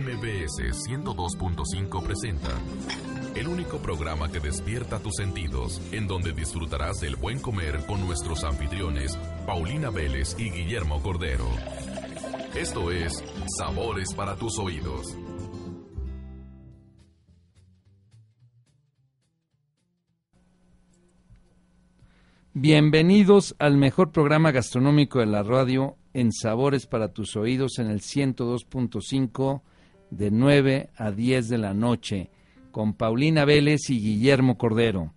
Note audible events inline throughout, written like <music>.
MBS 102.5 presenta el único programa que despierta tus sentidos, en donde disfrutarás del buen comer con nuestros anfitriones Paulina Vélez y Guillermo Cordero. Esto es Sabores para tus oídos. Bienvenidos al mejor programa gastronómico de la radio en Sabores para tus oídos en el 102.5 de 9 a 10 de la noche con Paulina Vélez y Guillermo Cordero.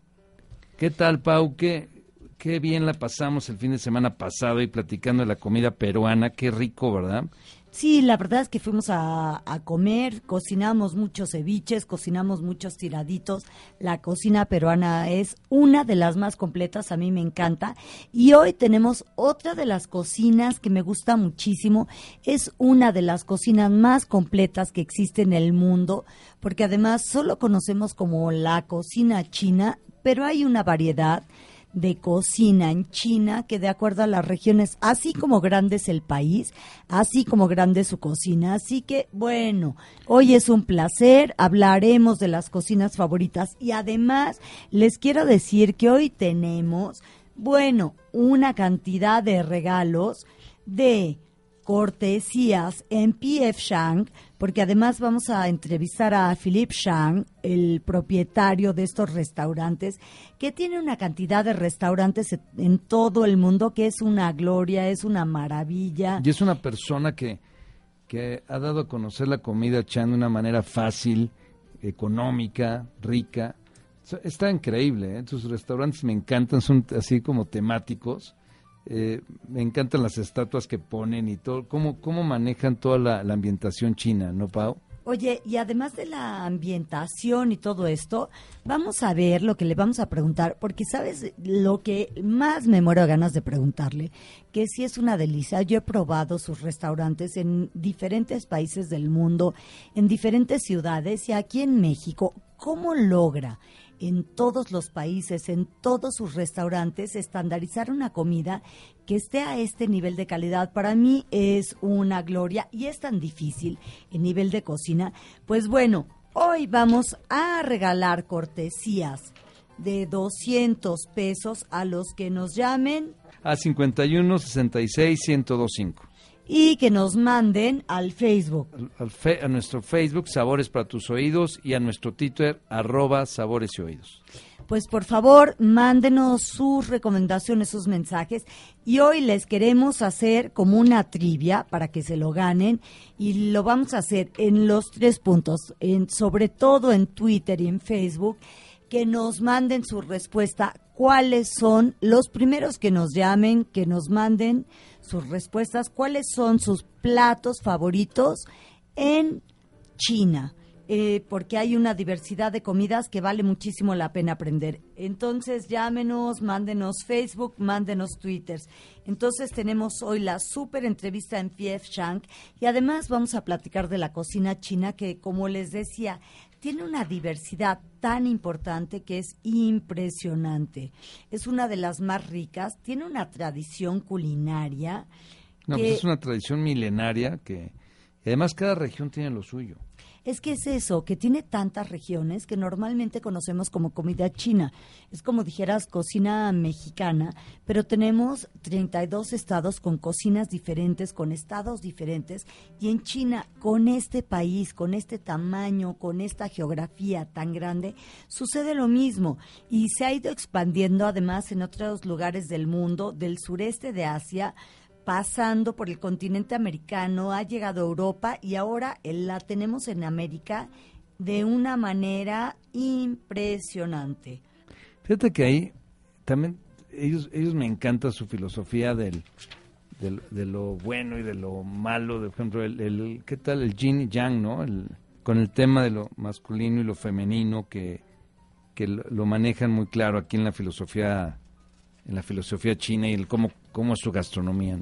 ¿Qué tal, Pau? ¿Qué, qué bien la pasamos el fin de semana pasado y platicando de la comida peruana. Qué rico, ¿verdad? Sí, la verdad es que fuimos a, comer, cocinamos muchos ceviches, cocinamos muchos tiraditos. La cocina peruana es una de las más completas, a mí me encanta. Y hoy tenemos otra de las cocinas que me gusta muchísimo. Es una de las cocinas más completas que existe en el mundo, porque además solo conocemos como la cocina china, pero hay una variedad de cocina en China, que de acuerdo a las regiones, así como grande es el país, así como grande su cocina. Así que, bueno, hoy es un placer, hablaremos de las cocinas favoritas y además les quiero decir que hoy tenemos, bueno, una cantidad de regalos de cortesías en PF porque además vamos a entrevistar a Philippe Shang, el propietario de estos restaurantes, que tiene una cantidad de restaurantes en todo el mundo que es una gloria, es una maravilla. Y es una persona que, que ha dado a conocer la comida Chan de una manera fácil, económica, rica. Está increíble, ¿eh? sus restaurantes me encantan, son así como temáticos eh, me encantan las estatuas que ponen y todo, cómo, cómo manejan toda la, ambientación china, ¿no, Pau? Oye, y además de la ambientación y todo esto, vamos a ver lo que le vamos a preguntar, porque sabes lo que más me muero ganas de preguntarle, que si es una delicia. Yo he probado sus restaurantes en diferentes países del mundo, en diferentes ciudades y aquí en México. ¿Cómo logra en todos los países, en todos sus restaurantes, estandarizar una comida que esté a este nivel de calidad, para mí es una gloria y es tan difícil el nivel de cocina. Pues bueno, hoy vamos a regalar cortesías de 200 pesos a los que nos llamen a 51 66 1025 y que nos manden al Facebook. a nuestro Facebook, Sabores para tus oídos, y a nuestro Twitter, arroba Sabores y Oídos. Pues por favor, mándenos sus recomendaciones, sus mensajes. Y hoy les queremos hacer como una trivia para que se lo ganen. Y lo vamos a hacer en los tres puntos, en, sobre todo en Twitter y en Facebook, que nos manden su respuesta. ¿Cuáles son los primeros que nos llamen, que nos manden sus respuestas, cuáles son sus platos favoritos en China. Eh, porque hay una diversidad de comidas que vale muchísimo la pena aprender. Entonces llámenos, mándenos Facebook, mándenos Twitter. Entonces tenemos hoy la súper entrevista en PF Shank y además vamos a platicar de la cocina china que, como les decía, tiene una diversidad tan importante que es impresionante. Es una de las más ricas, tiene una tradición culinaria. No, pues es una tradición milenaria que además cada región tiene lo suyo. Es que es eso, que tiene tantas regiones que normalmente conocemos como comida china. Es como dijeras cocina mexicana, pero tenemos 32 estados con cocinas diferentes, con estados diferentes. Y en China, con este país, con este tamaño, con esta geografía tan grande, sucede lo mismo. Y se ha ido expandiendo además en otros lugares del mundo, del sureste de Asia pasando por el continente americano, ha llegado a Europa y ahora la tenemos en América de una manera impresionante. Fíjate que ahí también ellos ellos me encanta su filosofía del, de lo bueno y de lo malo, por ejemplo, el, ¿qué tal el yin y yang, no? El, con el tema de lo masculino y lo femenino que, que lo, manejan muy claro aquí en la filosofía en la filosofía china y el cómo, cómo es su gastronomía.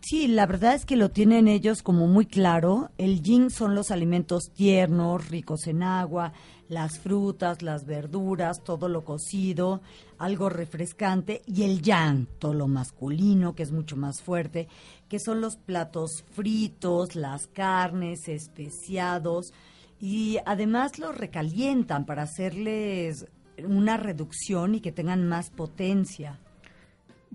Sí, la verdad es que lo tienen ellos como muy claro. El yin son los alimentos tiernos, ricos en agua, las frutas, las verduras, todo lo cocido, algo refrescante, y el yang, todo lo masculino, que es mucho más fuerte, que son los platos fritos, las carnes, especiados, y además los recalientan para hacerles una reducción y que tengan más potencia.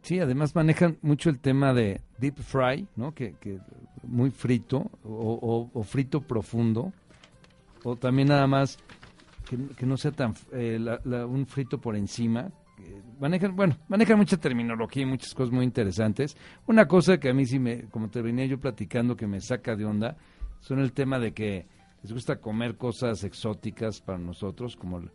Sí, además manejan mucho el tema de deep fry, ¿no? Que, que muy frito o, frito profundo. O también nada más que, no sea tan eh, un frito por encima. Manejan, bueno, manejan mucha terminología y muchas cosas muy interesantes. Una cosa que a mí sí me, como te venía yo platicando, que me saca de onda, son el tema de que les gusta comer cosas exóticas para nosotros, como el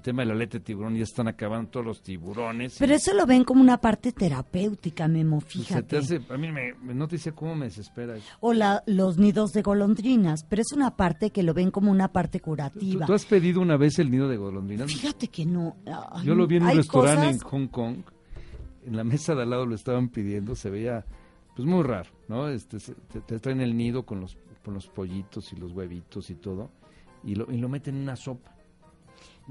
tema de la aleta de tiburón, ya están acabando todos los tiburones. Pero eso lo ven como una parte terapéutica, Memo, pues fíjate. a mí me, no te dice cómo me desespera eso. O la, los nidos de golondrinas, pero es una parte que lo ven como una parte curativa. ¿Tú, has pedido una vez el nido de golondrinas? Fíjate que no. Yo lo vi en un restaurante en Hong Kong, en la mesa de al lado lo estaban pidiendo, se veía pues muy raro, ¿no? Este, te, traen el nido con los, con los pollitos y los huevitos y todo, y lo, y lo meten en una sopa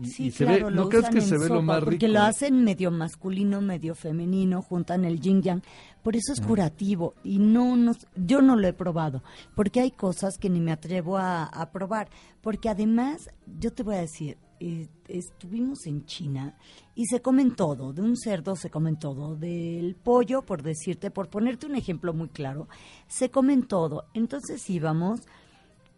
Sí, claro, ¿no crees que se ve lo más rico? Porque lo hacen medio masculino, medio femenino, juntan el yin yang. Por eso es curativo y no, no yo no lo he probado, porque hay cosas que ni me atrevo a, probar, porque además yo te voy a decir, eh, estuvimos en China y se comen todo, de un cerdo se comen todo, del pollo, por decirte, por ponerte un ejemplo muy claro, se comen todo. Entonces íbamos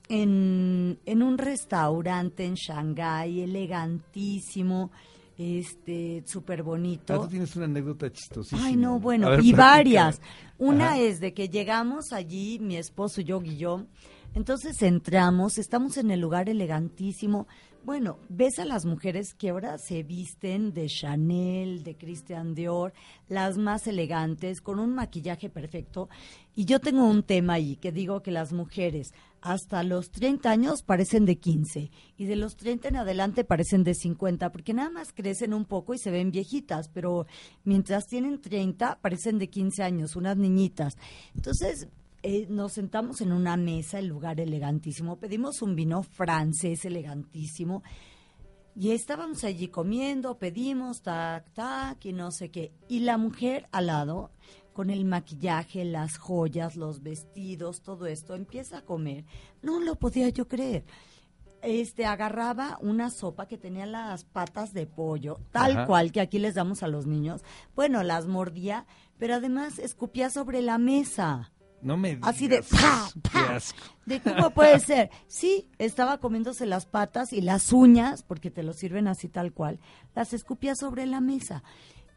en, en un restaurante en Shanghái, elegantísimo, este, súper bonito. Ah, tú tienes una anécdota chistosísima. Ay, no, bueno, y varias. Una es de que llegamos allí, mi esposo, yo, Guillón, entonces entramos, estamos en el lugar elegantísimo. Bueno, ves a las mujeres que ahora se visten de Chanel, de Christian Dior, las más elegantes, con un maquillaje perfecto. Y yo tengo un tema ahí que digo que las mujeres hasta los 30 años parecen de 15 y de los 30 en adelante parecen de 50 porque nada más crecen un poco y se ven viejitas, pero mientras tienen 30 parecen de 15 años, unas niñitas. Entonces, eh, nos sentamos en una mesa, el lugar elegantísimo, pedimos un vino francés elegantísimo y estábamos allí comiendo, pedimos, tac, tac, y no sé qué. Y la mujer al lado con el maquillaje, las joyas, los vestidos, todo esto, empieza a comer. No lo podía yo creer. Este agarraba una sopa que tenía las patas de pollo, tal cual que aquí les damos a los niños. Bueno, las mordía, pero además escupía sobre la mesa. No me digas. Así de De cómo puede <laughs> ser. Sí, estaba comiéndose las patas y las uñas, porque te lo sirven así tal cual. Las escupía sobre la mesa.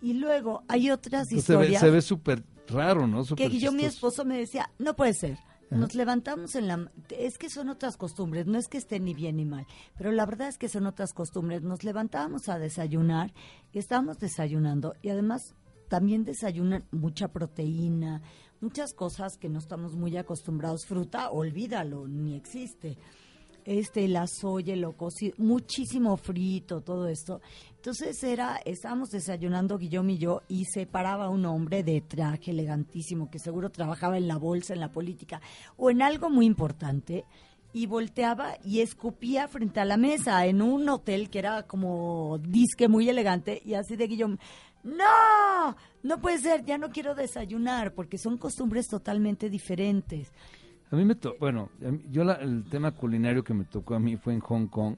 Y luego hay otras historias. Se ve súper raro, ¿no? que yo, mi esposo me decía, no puede ser. Nos levantamos en la... Es que son otras costumbres, no es que esté ni bien ni mal, pero la verdad es que son otras costumbres. Nos levantábamos a desayunar y estábamos desayunando y además también desayunan mucha proteína, muchas cosas que no estamos muy acostumbrados. Fruta, olvídalo, ni existe este, la soya, lo cocido, muchísimo frito, todo esto. Entonces era, estábamos desayunando Guillaume y yo y se paraba un hombre de traje elegantísimo que seguro trabajaba en la bolsa, en la política o en algo muy importante y volteaba y escupía frente a la mesa en un hotel que era como disque muy elegante y así de Guillaume, no, no puede ser, ya no quiero desayunar porque son costumbres totalmente diferentes. A mí me tocó, bueno, yo el tema culinario que me tocó a mí fue en Hong Kong.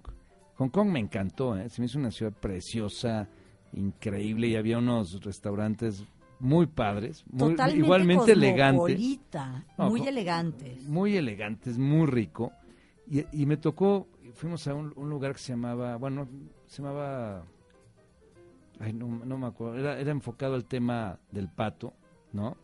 Hong Kong me encantó, ¿eh? se me hizo una ciudad preciosa, increíble y había unos restaurantes muy padres, muy, igualmente elegantes. muy elegantes. Muy elegantes, muy rico. Y, me tocó, fuimos a un, lugar que se llamaba, bueno, se llamaba, ay, no, no me acuerdo, era, era enfocado al tema del pato, ¿no?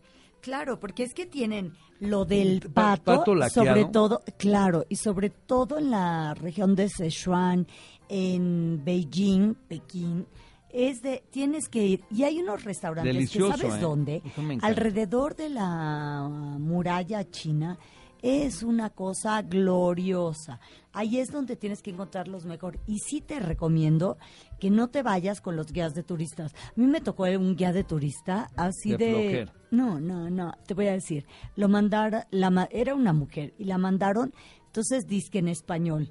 Claro, porque es que tienen lo del pato, sobre todo, claro, y sobre todo en la región de Sichuan, en Beijing, Pekín, es de, tienes que ir, y hay unos restaurantes que sabes ¿eh? dónde, alrededor de la muralla china, Es una cosa gloriosa. Ahí es donde tienes que encontrarlos mejor. Y sí te recomiendo que no te vayas con los guías de turistas. A mí me tocó un guía de turista así De de... no, no, no, te voy a decir. Lo mandaron, la, era una mujer y la mandaron, entonces disque en español.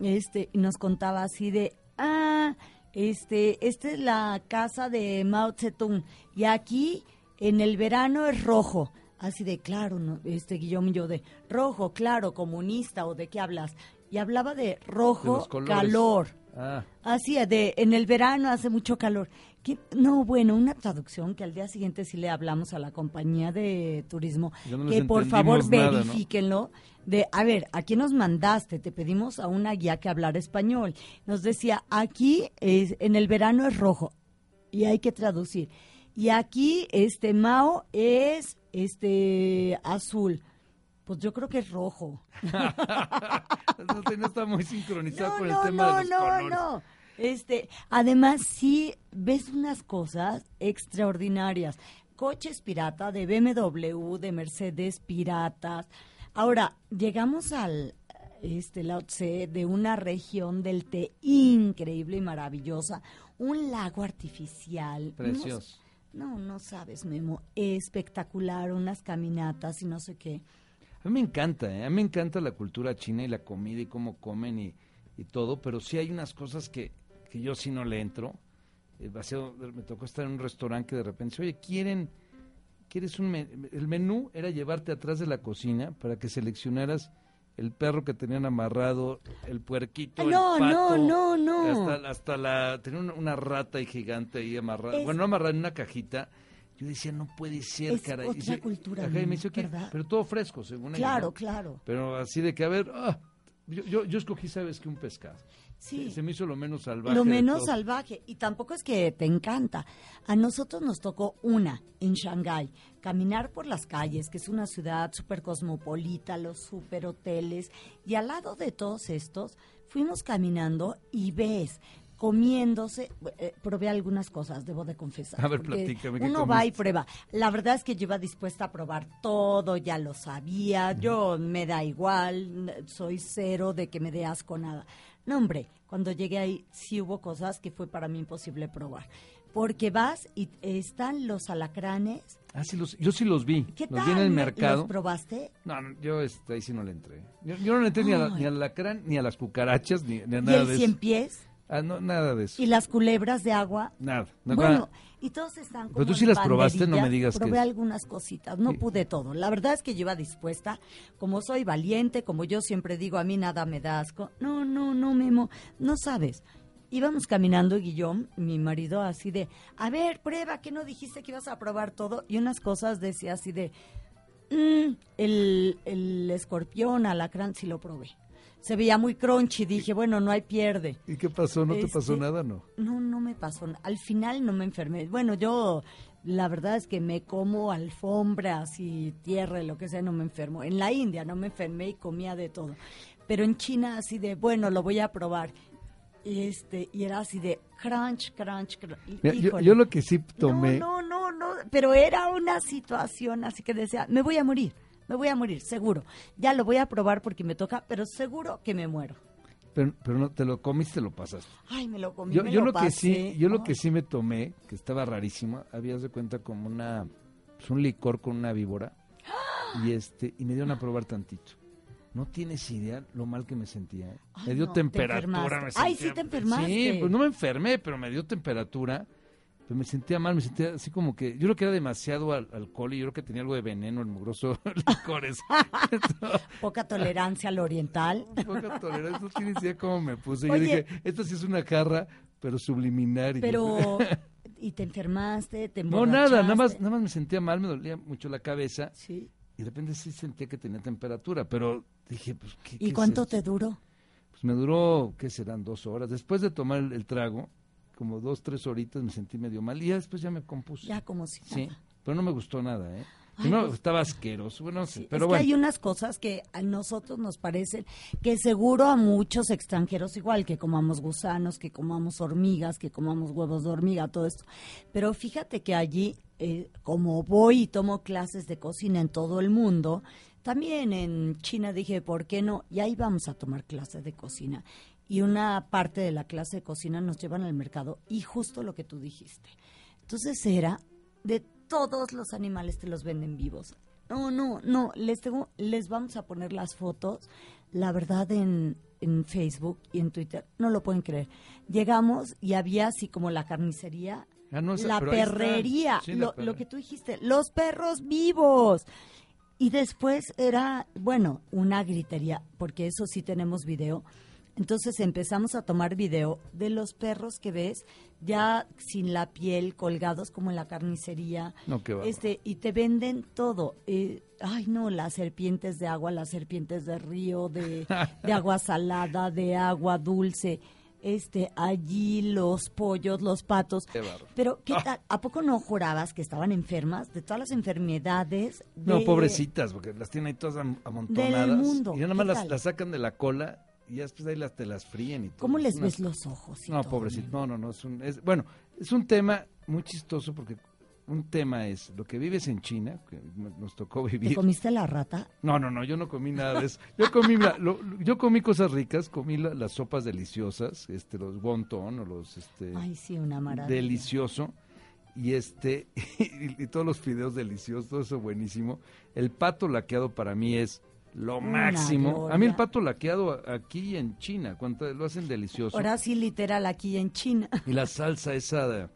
Este, y nos contaba así de, ah, este, esta es la casa de Mao Zedong y aquí en el verano es rojo. Así de claro, no, este Guillermo y yo de rojo, claro, comunista o de qué hablas. Y hablaba de rojo, calor. Ah, Así de en el verano hace mucho calor. ¿Qué? No, bueno, una traducción que al día siguiente sí le hablamos a la compañía de turismo no que por favor nada, ¿no? verifíquenlo. De, a ver, ¿a quién nos mandaste? Te pedimos a una guía que hablara español. Nos decía, aquí es, en el verano es rojo y hay que traducir. Y aquí este Mao es este azul. Pues yo creo que es rojo. <laughs> no, está muy sincronizado No, con no, el tema no, de los no, colores. no. Este, además sí ves unas cosas extraordinarias. Coches pirata de BMW, de Mercedes piratas. Ahora, llegamos al este Lao Tse, de una región del té increíble y maravillosa, un lago artificial. Precioso. No, no sabes, Memo, espectacular, unas caminatas y no sé qué. A mí me encanta, ¿eh? a mí me encanta la cultura china y la comida y cómo comen y, y todo, pero sí hay unas cosas que, que yo sí no le entro. Eh, me tocó estar en un restaurante que de repente oye, ¿quieren, quieres un men-?" El menú era llevarte atrás de la cocina para que seleccionaras el perro que tenían amarrado, el puerquito, el No, no, pato, no, no. Hasta, hasta la... Tenía una, una rata ahí gigante ahí amarrada, Es- bueno, no amarrada en una cajita. Yo decía, no puede ser, Es caray. otra Y se- cultura, ajá, y me ¿no? ¿Verdad? pero todo fresco, según Claro, ¿no? claro. Pero así de que, a ver, ah, yo, yo, yo escogí, ¿sabes que Un pescado. Sí. Se, se me hizo lo menos salvaje. Lo menos salvaje. Y tampoco es que te encanta. A nosotros nos tocó una en Shanghái. Caminar por las calles, que es una ciudad súper cosmopolita, los súper hoteles. Y al lado de todos estos, fuimos caminando y ves comiéndose, eh, probé algunas cosas, debo de confesar. A ver, platícame, ¿qué Uno va y comiste? prueba. La verdad es que yo iba dispuesta a probar todo, ya lo sabía, yo me da igual, soy cero de que me dé asco nada. No, hombre, cuando llegué ahí sí hubo cosas que fue para mí imposible probar. Porque vas y están los alacranes. Ah, sí, los, yo sí los vi. ¿Qué los tal? vi en el ¿Me- mercado. ¿Los probaste? No, no, yo este, ahí sí no le entré. Yo, yo no le entré ni, a la- Ay. ni al alacrán, ni a las cucarachas, ni, ni a ¿Y nada el de cien eso. pies? Ah, no, nada de eso. ¿Y las culebras de agua? Nada. no, bueno, y todos están como Pero tú sí las probaste, no me digas que Probé es- algunas cositas, no Sí. pude todo. La verdad es que yo iba dispuesta, como soy valiente, como yo siempre digo, a mí nada me da asco. No, no, no, Memo, no sabes. Íbamos caminando, Guillón, mi marido, así de, a ver, prueba, que no dijiste que ibas a probar todo? Y unas cosas decía así de, "Mm, el, el escorpión, alacrán, sí lo probé. Se veía muy crunchy, dije, bueno, no hay pierde. ¿Y qué pasó? ¿No te pasó Este, nada? No. No, no me pasó. Al final no me enfermé. Bueno, yo la verdad es que me como alfombras y tierra y lo que sea, no me enfermo. En la India no me enfermé y comía de todo. Pero en China así de, bueno, lo voy a probar. Y este, y era así de crunch, crunch, crunch. Mira, yo, lo que sí tomé... No, no, no, no, pero era una situación así que decía, me voy a morir, me voy a morir, seguro. Ya lo voy a probar porque me toca, pero seguro que me muero. Pero, pero no, te lo comiste, te lo pasaste. Ay, me lo comí, Yo, me yo lo que sí, yo lo que sí me tomé, que estaba rarísimo, habías de cuenta como una, pues un licor con una víbora, y este, y me dieron a probar tantito. No tienes idea lo mal que me sentía. ¿eh? Ay, me dio no, temperatura. me Ay, sí te enfermaste. Sí, pues no me enfermé, pero me dio temperatura. Pero me sentía mal, me sentía así como que. Yo creo que era demasiado al- alcohol y yo creo que tenía algo de veneno el mugroso <laughs> licores. <laughs> Poca tolerancia al oriental. <laughs> Poca tolerancia, no tienes idea cómo me puse. Oye. yo dije, esta sí es una jarra, pero subliminar. Y yo- Pero, ¿y te enfermaste? ¿Te No, nada, nada más, nada más me sentía mal, me dolía mucho la cabeza Sí. y de repente sí sentía que tenía temperatura, pero dije, pues, ¿qué, ¿Y cuánto te duró? Pues me duró, ¿qué serán? Dos horas. Después de tomar el, el trago, como dos, tres horitas me sentí medio mal y ya después ya me compuse. Ya como si sí, nada. pero no me gustó nada, ¿eh? Ay, Primero pues- estaba asqueroso, bueno, no sé, Sí, pero es bueno. que hay unas cosas que a nosotros nos parecen que seguro a muchos extranjeros igual, que comamos gusanos, que comamos hormigas, que comamos huevos de hormiga, todo esto. Pero fíjate que allí, eh, como voy y tomo clases de cocina en todo el mundo, también en China dije, ¿por qué no? Y ahí vamos a tomar clases de cocina. Y una parte de la clase de cocina nos llevan al mercado y justo lo que tú dijiste. Entonces era de todos los animales te los venden vivos. No, no, no, les tengo, les vamos a poner las fotos, la verdad en, en Facebook y en Twitter, no lo pueden creer. Llegamos y había así como la carnicería, Ah, no, la perrería, Sí, la lo, perre- lo que tú dijiste, los perros vivos. Y después era, bueno, una gritería, porque eso sí tenemos video. Entonces empezamos a tomar video de los perros que ves ya sin la piel, colgados como en la carnicería. No, qué este Y te venden todo. Eh, ay, no, las serpientes de agua, las serpientes de río, de, de agua salada, de agua dulce. Este, allí los pollos, los patos. Qué. Pero, ¿qué Ah. tal? ¿A poco no jurabas que estaban enfermas de todas las enfermedades? No, pobrecitas, porque las tienen ahí todas am- amontonadas. Del mundo, Y nada ¿qué más las, sacan de la cola y después ahí las, te las fríen y todo. ¿Cómo Es les ves los ojos? y No, pobrecito. no? No, no, no. Es un, es, bueno, es un tema muy chistoso porque un tema es lo que vives en China, que nos tocó ¿Te vivir. comiste la rata? No, no, no, yo no comí nada de eso. Yo comí, la- lo- yo comí cosas ricas, comí la- las sopas deliciosas, este, los wonton o los, este, Ay, sí, una maravilla. delicioso. Y este, y, <laughs> y todos los fideos deliciosos, todo eso buenísimo. El pato laqueado para mí es lo máximo. A mí el pato laqueado aquí en China, cuando lo hacen delicioso. Ahora sí, literal, aquí en China. Y la salsa esa, de,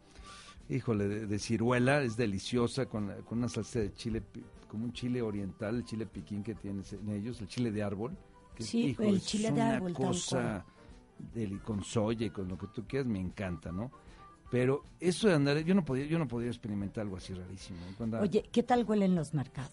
híjole, de, de ciruela es deliciosa con, la- con una salsa de chile, como un chile oriental, el chile piquín que tienen en ellos, el chile de árbol. Que, Sí, el es chile de una árbol, cosa deli- con soya y con lo que tú quieras, me encanta, ¿no? Pero eso de andar, yo no podía, yo no podía experimentar algo así rarísimo. ¿no? Cuando, Oye, ¿qué tal huelen los mercados?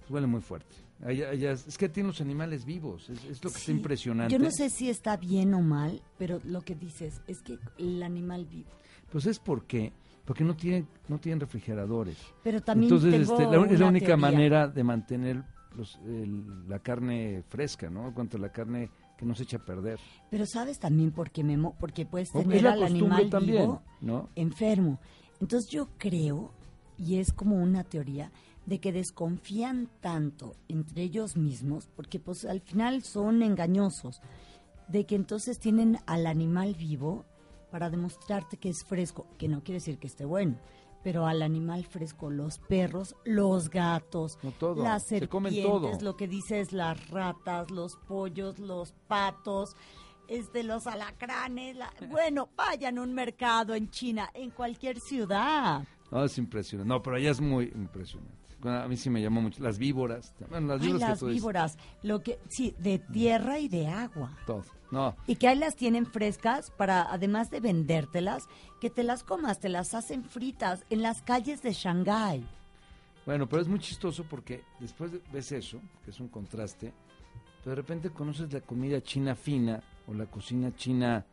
pues huele muy fuerte. Allá- allá es es que tienen los animales vivos, es, es lo que está Sí, impresionante. Yo no sé si está bien o mal, pero lo que dices es que el animal vivo. Pues es porque, porque no tienen, no tienen refrigeradores. Pero también Entonces, tengo este, la- es la única teoría. manera de mantener los- el- la carne fresca, ¿no? Cuanto a la carne que no se echa a perder. Pero sabes también por qué, Memo, porque puedes Oh, tener al animal también, vivo ¿no? enfermo. Entonces yo creo, y es como una teoría, de que desconfían tanto entre ellos mismos, porque pues al final son engañosos, de que entonces tienen al animal vivo para demostrarte que es fresco, que no quiere decir que esté bueno, pero al animal fresco, los perros, los gatos, No, todo, las se comen serpientes, todo. lo que dices, las ratas, los pollos, los patos, este, los alacranes, la- <laughs> bueno, vayan a un mercado en China, en cualquier ciudad. No, es impresionante. No, pero allá es muy impresionante. A mí sí me llamó mucho. Las víboras. Bueno, las Ay, víboras que tú dices, lo que, sí, de tierra y de agua. Todo. No, Y que ahí las tienen frescas para, además de vendértelas, que te las comas, te las hacen fritas en las calles de Shanghái. Bueno, pero es muy chistoso porque después de- ves eso, que es un contraste, pero de repente conoces la comida china fina o la cocina china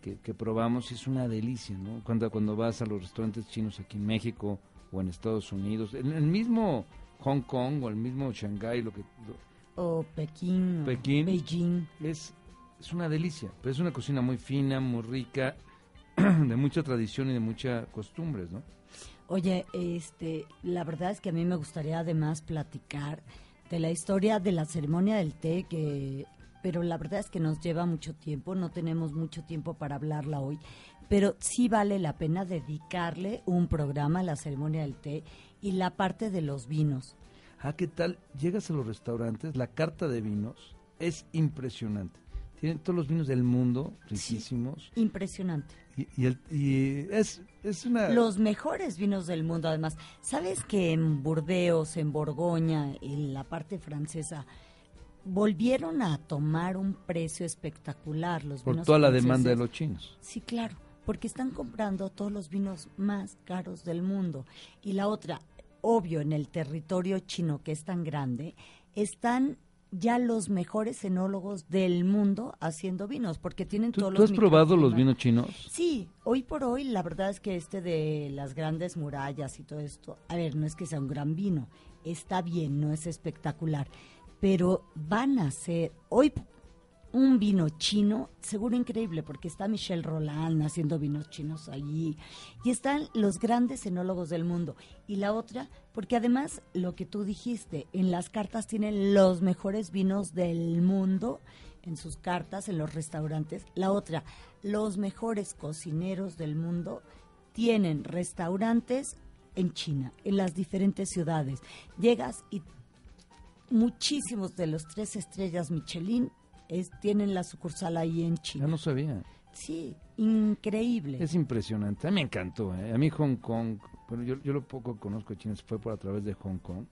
que, que probamos y es una delicia, ¿no? Cuando, cuando vas a los restaurantes chinos aquí en México o en Estados Unidos, en el mismo Hong Kong o el mismo Shanghái, lo que lo- O Pekín. Beijing. es, es una delicia, pero es una cocina muy fina, muy rica, <clears throat> de mucha tradición y de muchas costumbres, ¿no? Oye, este, la verdad es que a mí me gustaría además platicar de la historia de la ceremonia del té, que, pero la verdad es que nos lleva mucho tiempo, no tenemos mucho tiempo para hablarla hoy, pero sí vale la pena dedicarle un programa a la ceremonia del té y la parte de los vinos. Ah, ¿qué tal? Llegas a los restaurantes, la carta de vinos es impresionante. Tienen todos los vinos del mundo, riquísimos. Impresionante. Y, y el- y es, es una... Los mejores vinos del mundo, además. ¿Sabes que en Burdeos, en Borgoña, en la parte francesa, volvieron a tomar un precio espectacular los por vinos toda la demanda de los chinos. Sí, claro, porque están comprando todos los vinos más caros del mundo. Y la otra, obvio, en el territorio chino, que es tan grande, están ya los mejores enólogos del mundo haciendo vinos, porque tienen ¿Tú, todos tú los has probado los vinos chinos? Sí, hoy por hoy la verdad es que este de las grandes murallas y todo esto, a ver, no es que sea un gran vino, está bien, no es espectacular, pero van a ser, hoy, un vino chino, seguro increíble, porque está Michelle Roland haciendo vinos chinos allí, y están los grandes enólogos del mundo. Y la otra, porque además lo que tú dijiste, en las cartas tienen los mejores vinos del mundo, en sus cartas, en los restaurantes. La otra, los mejores cocineros del mundo tienen restaurantes en China, en las diferentes ciudades. Llegas y muchísimos de los tres estrellas Michelin es, tienen la sucursal ahí en China. Ya no sabía. Sí, increíble. Es impresionante. A mí me encantó. ¿eh? A mí Hong Kong, bueno, yo, yo lo poco conozco de China, fue por a través de Hong Kong.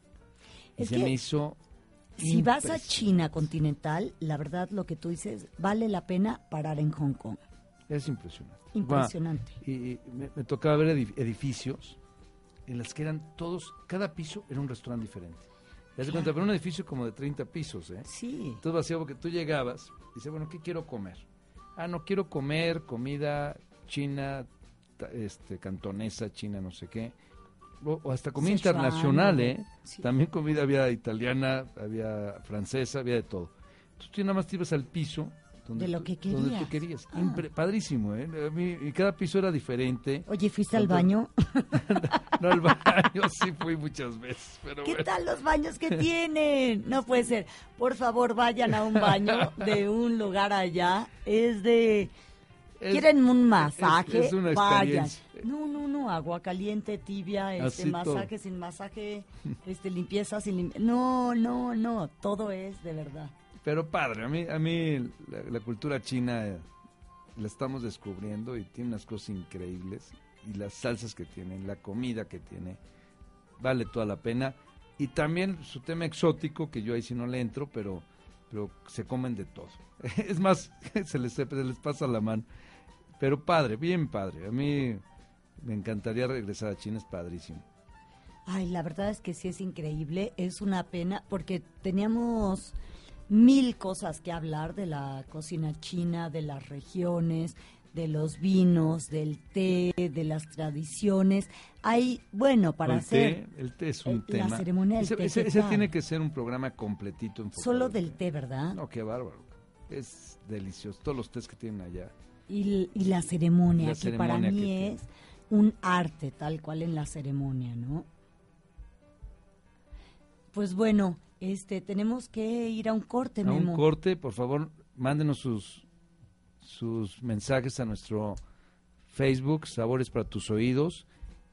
Y se me hizo si vas a China continental, la verdad lo que tú dices, vale la pena parar en Hong Kong. Es impresionante. Impresionante. y, me, tocaba ver edificios en los que eran todos, cada piso era un restaurante diferente. Ya se cuenta, pero un edificio como de 30 pisos, ¿eh? Sí. Entonces vacío porque tú llegabas y dices, bueno, ¿qué quiero comer? Ah, no quiero comer comida china, este, cantonesa, china, no sé qué o, hasta comida internacional, ¿eh? También comida había italiana, había francesa, había de todo. Entonces tú nada más te ibas al piso donde, de lo que querías. Donde tú querías. Ah. padrísimo, ¿eh? y cada piso era diferente. Oye, ¿fuiste al baño? <laughs> no, al baño sí fui muchas veces. Pero ¿Qué tal los baños que tienen? No puede ser. Por favor, vayan a un baño de un lugar allá. Es de ¿Quieren un masaje? Es, una Vayan. No, no, no, agua caliente, tibia, este masaje sin masaje, este limpieza sin limpieza. No, no, no, todo es de verdad. Pero padre, a mí, a mí la, cultura china eh, la estamos descubriendo y tiene unas cosas increíbles. Y las salsas que tiene, la comida que tiene, vale toda la pena. Y también su tema exótico, que yo ahí sí no le entro, pero, pero se comen de todo. <laughs> Es más, <laughs> se les, se les pasa la mano. Pero padre, bien padre. A mí me encantaría regresar a China, es padrísimo. Ay, la verdad es que sí es increíble. Es una pena porque teníamos mil cosas que hablar de la cocina china, de las regiones, de los vinos, del té, de las tradiciones. Hay, bueno, para hacer... el té es un tema. La ceremonia del ese, Ese, tiene que ser un programa completito. Solo del té, ¿verdad? No, qué bárbaro. Es delicioso. Todos los tés que tienen allá y, la ceremonia, que para mí es un arte tal cual en la ceremonia, ¿no? Pues bueno, este tenemos que ir a un corte, A un corte, por favor, mándenos sus sus mensajes a nuestro Facebook, Sabores para tus oídos,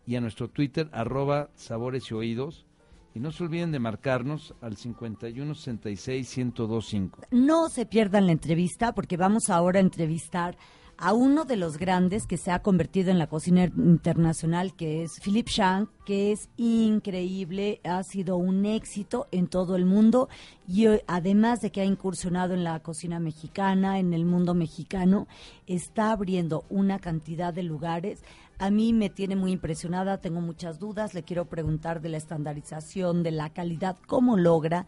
y a nuestro Twitter, arroba Sabores y Oídos. Y no se olviden de marcarnos al 5166-1025. No se pierdan la entrevista porque vamos ahora a entrevistar a uno de los grandes que se ha convertido en la cocina internacional, que es Philip Shang, que es increíble, ha sido un éxito en todo el mundo y eh, además de que ha incursionado en la cocina mexicana, en el mundo mexicano, está abriendo una cantidad de lugares. A mí me tiene muy impresionada, tengo muchas dudas, le quiero preguntar de la estandarización, de la calidad, cómo logra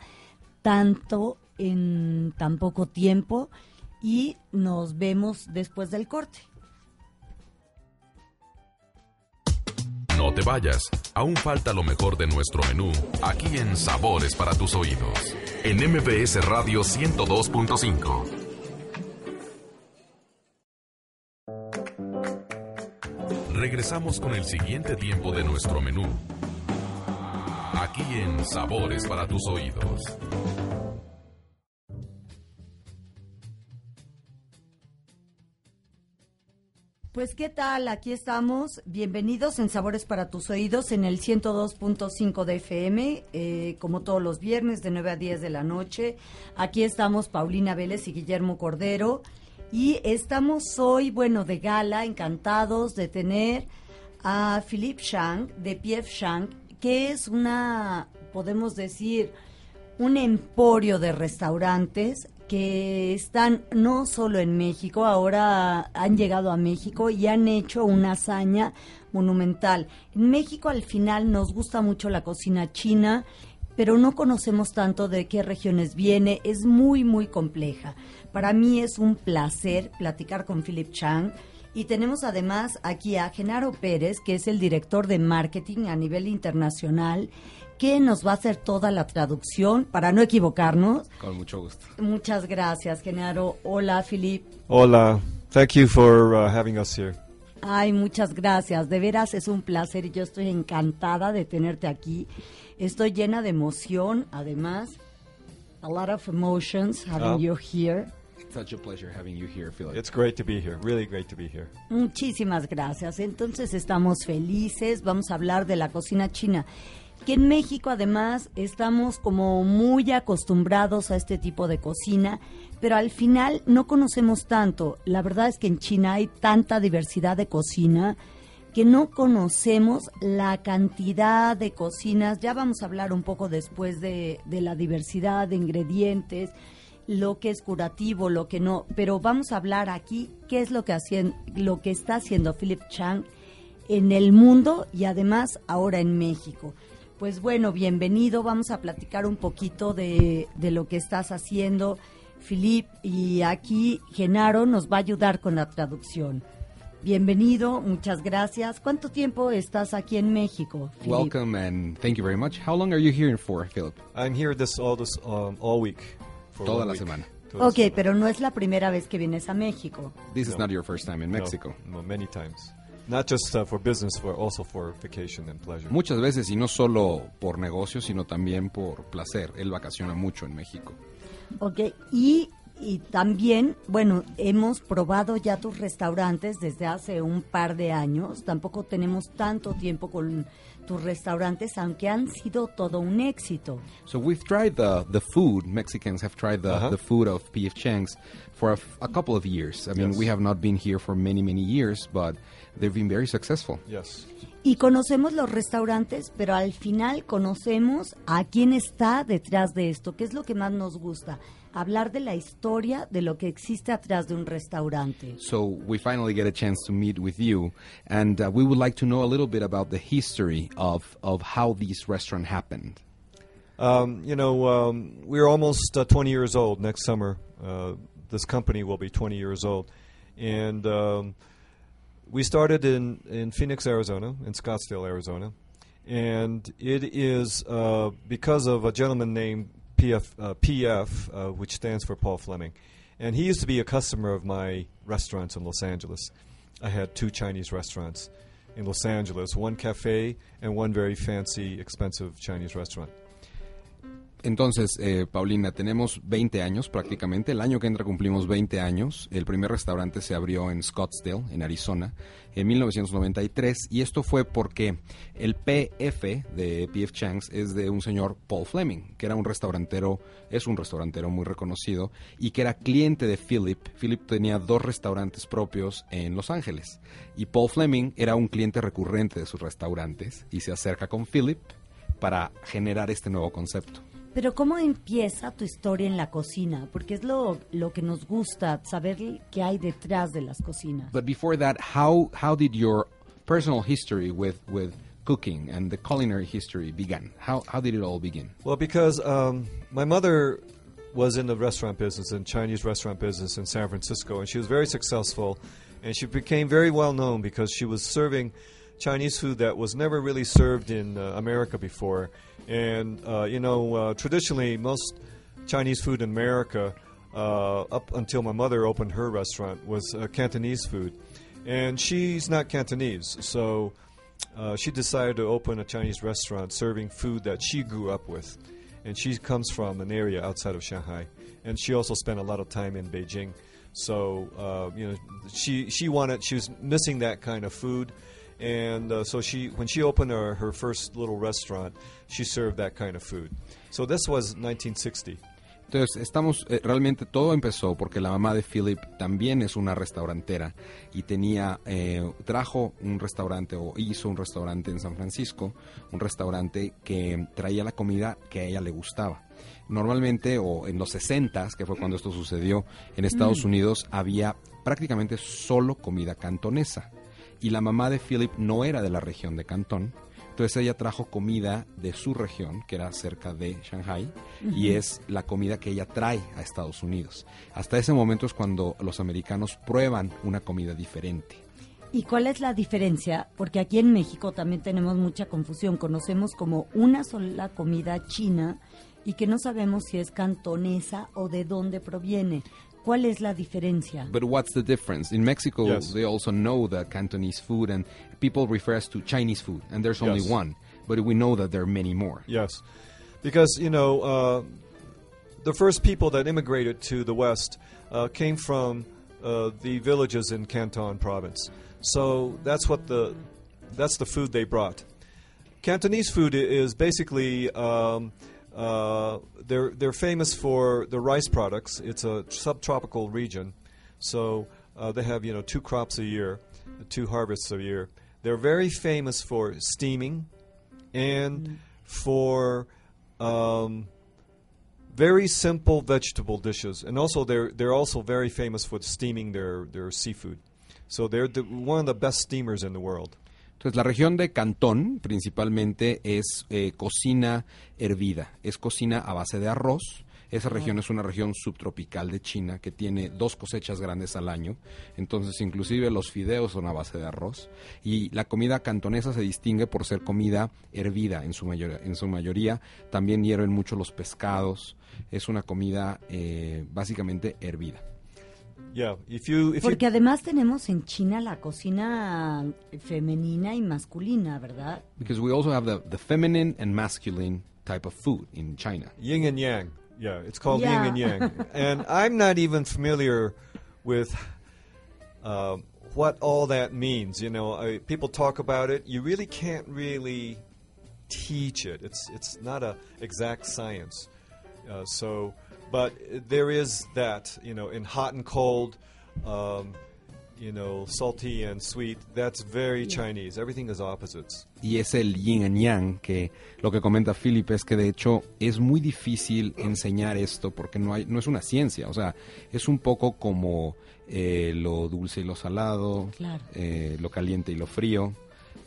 tanto en tan poco tiempo y nos vemos después del corte. No te vayas, aún falta lo mejor de nuestro menú aquí en Sabores para tus oídos, en MBS Radio 102.5. Regresamos con el siguiente tiempo de nuestro menú, aquí en Sabores para tus oídos. Pues qué tal, aquí estamos. Bienvenidos en Sabores para tus oídos en el 102.5 de FM, eh, como todos los viernes de 9 a 10 de la noche. Aquí estamos Paulina Vélez y Guillermo Cordero y estamos hoy, bueno, de gala, encantados de tener a Philippe Shang de Pief Shang, que es una, podemos decir, un emporio de restaurantes que están no solo en México, ahora han llegado a México y han hecho una hazaña monumental. En México al final nos gusta mucho la cocina china, pero no conocemos tanto de qué regiones viene, es muy, muy compleja. Para mí es un placer platicar con Philip Chang Y tenemos además aquí a Genaro Pérez, que es el director de marketing a nivel internacional, que nos va a hacer toda la traducción para no equivocarnos. Con mucho gusto. Muchas gracias, Genaro. Hola, Filip. Hola. Thank you for uh, having us here. Ay, muchas gracias. De veras es un placer y yo estoy encantada de tenerte aquí. Estoy llena de emoción, además. A lot of emotions having Oh. you here. Such a pleasure having you here, Philip. It's great to be here. Really great to be here. Muchísimas gracias. Entonces estamos felices. Vamos a hablar de la cocina china. Que en México además estamos como muy acostumbrados a este tipo de cocina, pero al final no conocemos tanto. La verdad es que en China hay tanta diversidad de cocina que no conocemos la cantidad de cocinas. Ya vamos a hablar un poco después de, de la diversidad de ingredientes, lo que es curativo, lo que no. Pero vamos a hablar aquí qué es lo que, hacien- lo que está haciendo Philip Chang en el mundo y además ahora en México. Pues bueno, bienvenido. Vamos a platicar un poquito de, de lo que estás haciendo, Philip. Y aquí Genaro nos va a ayudar con la traducción. Bienvenido, muchas gracias. ¿Cuánto tiempo estás aquí en México? Philip? Welcome and thank you very much. How long are you here for, Philip? I'm here this all this um, all week. For Toda la week. semana. Toda la Ok, semana. pero no es la primera vez que vienes a México. This is No. not your first time in No, Mexico. No, many times. Not just uh, for business, but also for vacation and pleasure. Muchas veces, y no solo por negocio, sino también por placer. Él vacaciona mucho en México. Ok, y, y también, bueno, hemos probado ya tus restaurantes desde hace un par de años. Tampoco tenemos tanto tiempo con tus restaurantes, aunque han sido todo un éxito. So we've tried the, the food. Mexicans have tried the, Uh-huh. the food of P.F. Chang's for a, f- a couple of years. I mean, Yes. we have not been here for many, many years, but they've been very successful. Yes. Y conocemos los restaurantes, pero al final conocemos a quién está detrás de esto, que es lo que más nos gusta. Hablar de la historia de lo que existe atrás de un restaurante. So we finally get a chance to meet with you, and uh, we would like to know a little bit about the history of, of how this restaurant happened. Um, you know, um, we're almost uh, 20 years old next summer. Uh, this company will be 20 years old. And um, we started in, in Phoenix, Arizona, in Scottsdale, Arizona. And it is uh, because of a gentleman named PF, uh, PF uh, which stands for Paul Fleming. And he used to be a customer of my restaurants in Los Angeles. I had two Chinese restaurants in Los Angeles one cafe and one very fancy, expensive Chinese restaurant. Entonces, eh, Paulina, tenemos 20 años prácticamente. El año que entra cumplimos 20 años. El primer restaurante se abrió en Scottsdale, en Arizona, en 1993. Y esto fue porque el PF de PF Chang's es de un señor Paul Fleming, que era un restaurantero, es un restaurantero muy reconocido y que era cliente de Philip. Philip tenía dos restaurantes propios en Los Ángeles. Y Paul Fleming era un cliente recurrente de sus restaurantes y se acerca con Philip para generar este nuevo concepto. Pero ¿cómo empieza tu historia en la cocina? Porque es lo, lo que nos gusta, saber qué hay detrás de las cocinas. But before that, how how did your personal history with with cooking and the culinary history begin? How how did it all begin? Well, because um, my mother was in the restaurant business, in Chinese restaurant business in San Francisco, and she was very successful, and she became very well known because she was serving Chinese food that was never really served in uh, America before. And uh, you know, uh, traditionally, most Chinese food in America, uh, up until my mother opened her restaurant, was uh, Cantonese food, and she's not Cantonese, so uh, she decided to open a Chinese restaurant serving food that she grew up with. And she comes from an area outside of Shanghai. And she also spent a lot of time in Beijing. So, uh, you know, she, she wanted, she was missing that kind of food. And uh, so she, when she opened her, her first little restaurant, she served that kind of food. So this was 1960. Entonces, estamos, eh, realmente todo empezó porque la mamá de Philip también es una restaurantera y tenía, eh, trajo un restaurante o hizo un restaurante en San Francisco, un restaurante que traía la comida que a ella le gustaba. Normalmente, o en los 60 que fue cuando esto sucedió, en Estados Unidos había prácticamente solo comida cantonesa. Y la mamá de Philip no era de la región de Cantón, Entonces ella trajo comida de su región, que era cerca de Shanghai, y es la comida que ella trae a Estados Unidos. Hasta ese momento es cuando los americanos prueban una comida diferente. ¿Y cuál es la diferencia? Porque aquí en México también tenemos mucha confusión. Conocemos como una sola comida china y que no sabemos si es cantonesa o de dónde proviene. ¿Cuál es la diferencia? But what's the difference? In Mexico, Yes. they also know that Cantonese food, and people refer us to Chinese food, and there's only Yes. one. But we know that there are many more. Yes, because you know uh, the first people that immigrated to the West uh, came from uh, the villages in Canton Province. So that's what the that's the food they brought. Cantonese food is basically um, uh, they're they're famous for the rice products. It's a subtropical region, so uh, they have you know two crops a year, two harvests a year. They're very famous for steaming and for um, very simple vegetable dishes, and also they're they're also very famous for steaming their their seafood. So they're the, one of the best steamers in the world. Entonces, la región de Cantón principalmente es eh, cocina hervida, es cocina a base de arroz. Esa región es una región subtropical de China que tiene dos cosechas grandes al año, entonces inclusive los fideos son a base de arroz y la comida cantonesa se distingue por ser comida hervida en su mayoría. En su mayoría también hierven mucho los pescados, es una comida eh, básicamente hervida. Yeah, if you if you además tenemos en China la cocina femenina y masculina, ¿verdad? Because we also have the, the feminine and masculine type of food in China. yin and yang. Yeah, it's called Yeah. yin and yang. <laughs> and I'm not even familiar with um, what all that means. You know, I, people talk about it. You really can't really teach it. It's it's not a exact science. Uh, so, but there is that. You know, in hot and cold. Um, you know, salty and sweet. That's very Chinese. Everything is opposites. Y es el yin and yang, que lo que comenta Philip es que de hecho es muy difícil enseñar esto porque no, hay, no es una ciencia. O sea, es un poco como eh, lo dulce y lo salado, Claro. eh, lo caliente y lo frío,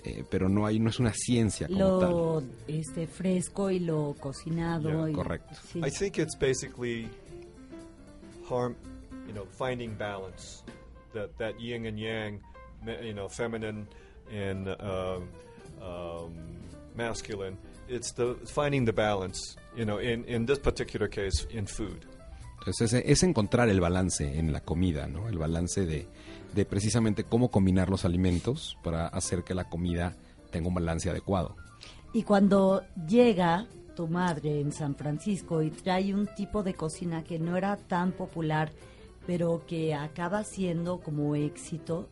eh, pero no, hay, no es una ciencia como tal. Lo este, fresco y lo cocinado. Ya, y- correcto. sí. I think it's basically harm, you know, finding balance. That that yin and yang, you know, feminine and um, um, masculine. It's the finding the balance. You know, in in this particular case, in food. Entonces es, es encontrar el balance en la comida, ¿no? El balance de, de precisamente cómo combinar los alimentos para hacer que la comida tenga un balance adecuado. Y cuando llega tu madre en San Francisco y trae un tipo de cocina que no era tan popular, pero que acaba siendo como éxito,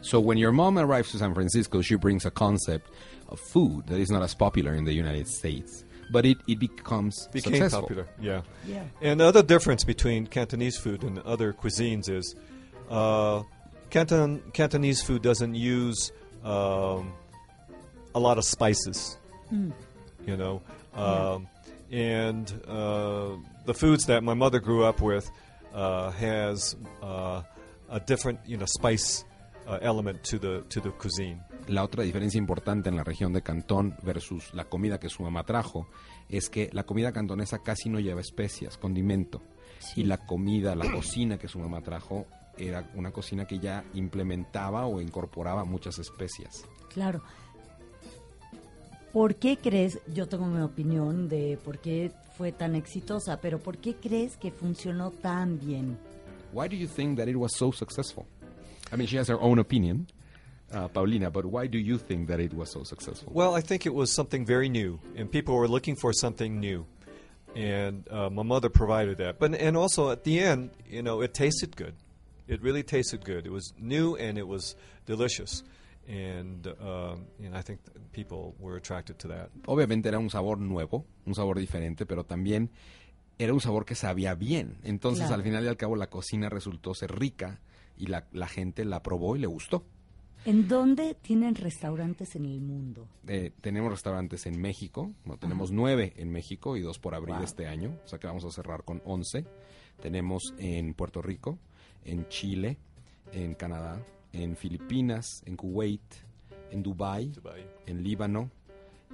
So when your mom arrives to San Francisco, she brings a concept of food that is not as popular in the United States, but it, it becomes Became successful. popular. Yeah. Yeah. And the other difference between Cantonese food and other cuisines is uh, Canton Cantonese food doesn't use um, a lot of spices. You know, um, and uh, the foods that my mother grew up with uh, has uh, a different, you know, spice uh, element to the to the cuisine. La otra diferencia importante en la región de Cantón versus la comida que su mamá trajo es que la comida cantonesa casi no lleva especias, condimento. Y la comida, la cocina que su mamá trajo era una cocina que ya implementaba o incorporaba muchas especias. claro. ¿Por qué crees, yo tengo mi opinión de por qué fue tan exitosa, pero por qué crees que funcionó tan bien? Why do you think that it was so successful? I mean, she has her own opinion, uh, Paulina, but why do you think that it was so successful? Well, I think it was something very new, and people were looking for something new, and uh, my mother provided that. But and also at the end, you know, it tasted good. It really tasted good. It was new and it was delicious, and um, and I think th- people were attracted to that. Obviamente era un sabor nuevo, un sabor diferente, pero también era un sabor que sabía bien. Entonces, Claro. al final y al cabo, la cocina resultó ser rica y la, la gente la probó y le gustó. ¿En dónde tienen restaurantes en el mundo? Eh, tenemos restaurantes en México, no, tenemos nueve en México y dos por abrir Wow. este año, o sea que vamos a cerrar con once. Tenemos en Puerto Rico, en Chile, en Canadá, en Filipinas, en Kuwait, en Dubai, Dubai. en Líbano,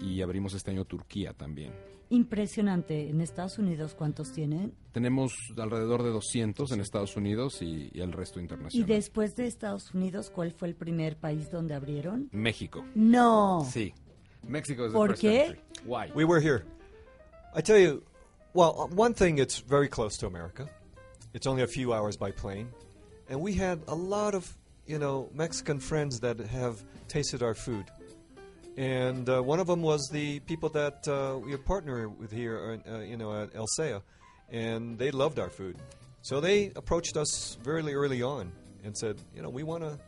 y abrimos este año Turquía también. Impresionante. ¿En Estados Unidos cuántos tienen? Tenemos alrededor de 200 en Estados Unidos y, y el resto Y internacional. después de Estados Unidos, ¿cuál fue el primer país donde abrieron? México. No. Sí. México es the ¿Por first qué? country. Why? We were here. I tell you, well, one thing, it's very close to America. It's only a few hours by plane. And we had a lot of, you know, Mexican friends that have tasted our food. And uh, one of them was the people that uh, we partner with here, uh, you know, at Elsea. And they loved our food. So they approached us very early on and said, you know, we want to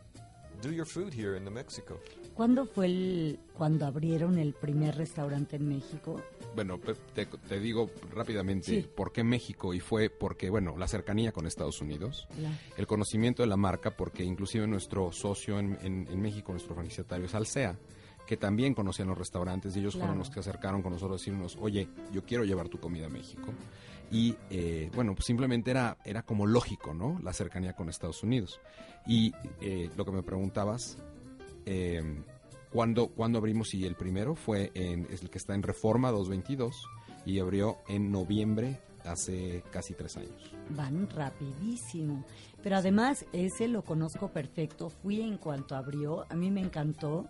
do your food here in New Mexico. ¿Cuándo fue el, cuando abrieron el primer restaurante en México? Bueno, pe- te, te digo rápidamente Sí. por qué México y fue porque, bueno, la cercanía con Estados Unidos, La- el conocimiento de la marca, porque inclusive nuestro socio en, en- en México, nuestro franquiciatario es Alsea, que también conocían los restaurantes y ellos Claro. fueron los que acercaron con nosotros a decirnos, oye, yo quiero llevar tu comida a México. Y eh, bueno, pues simplemente era, era como lógico, ¿no? La cercanía con Estados Unidos. Y eh, lo que me preguntabas, eh, ¿cuándo, cuándo abrimos? Y el primero fue en, es el que está en Reforma 222 y abrió en noviembre hace casi tres años. Van rapidísimo. Pero además, ese lo conozco perfecto. Fui en cuanto abrió. A mí me encantó.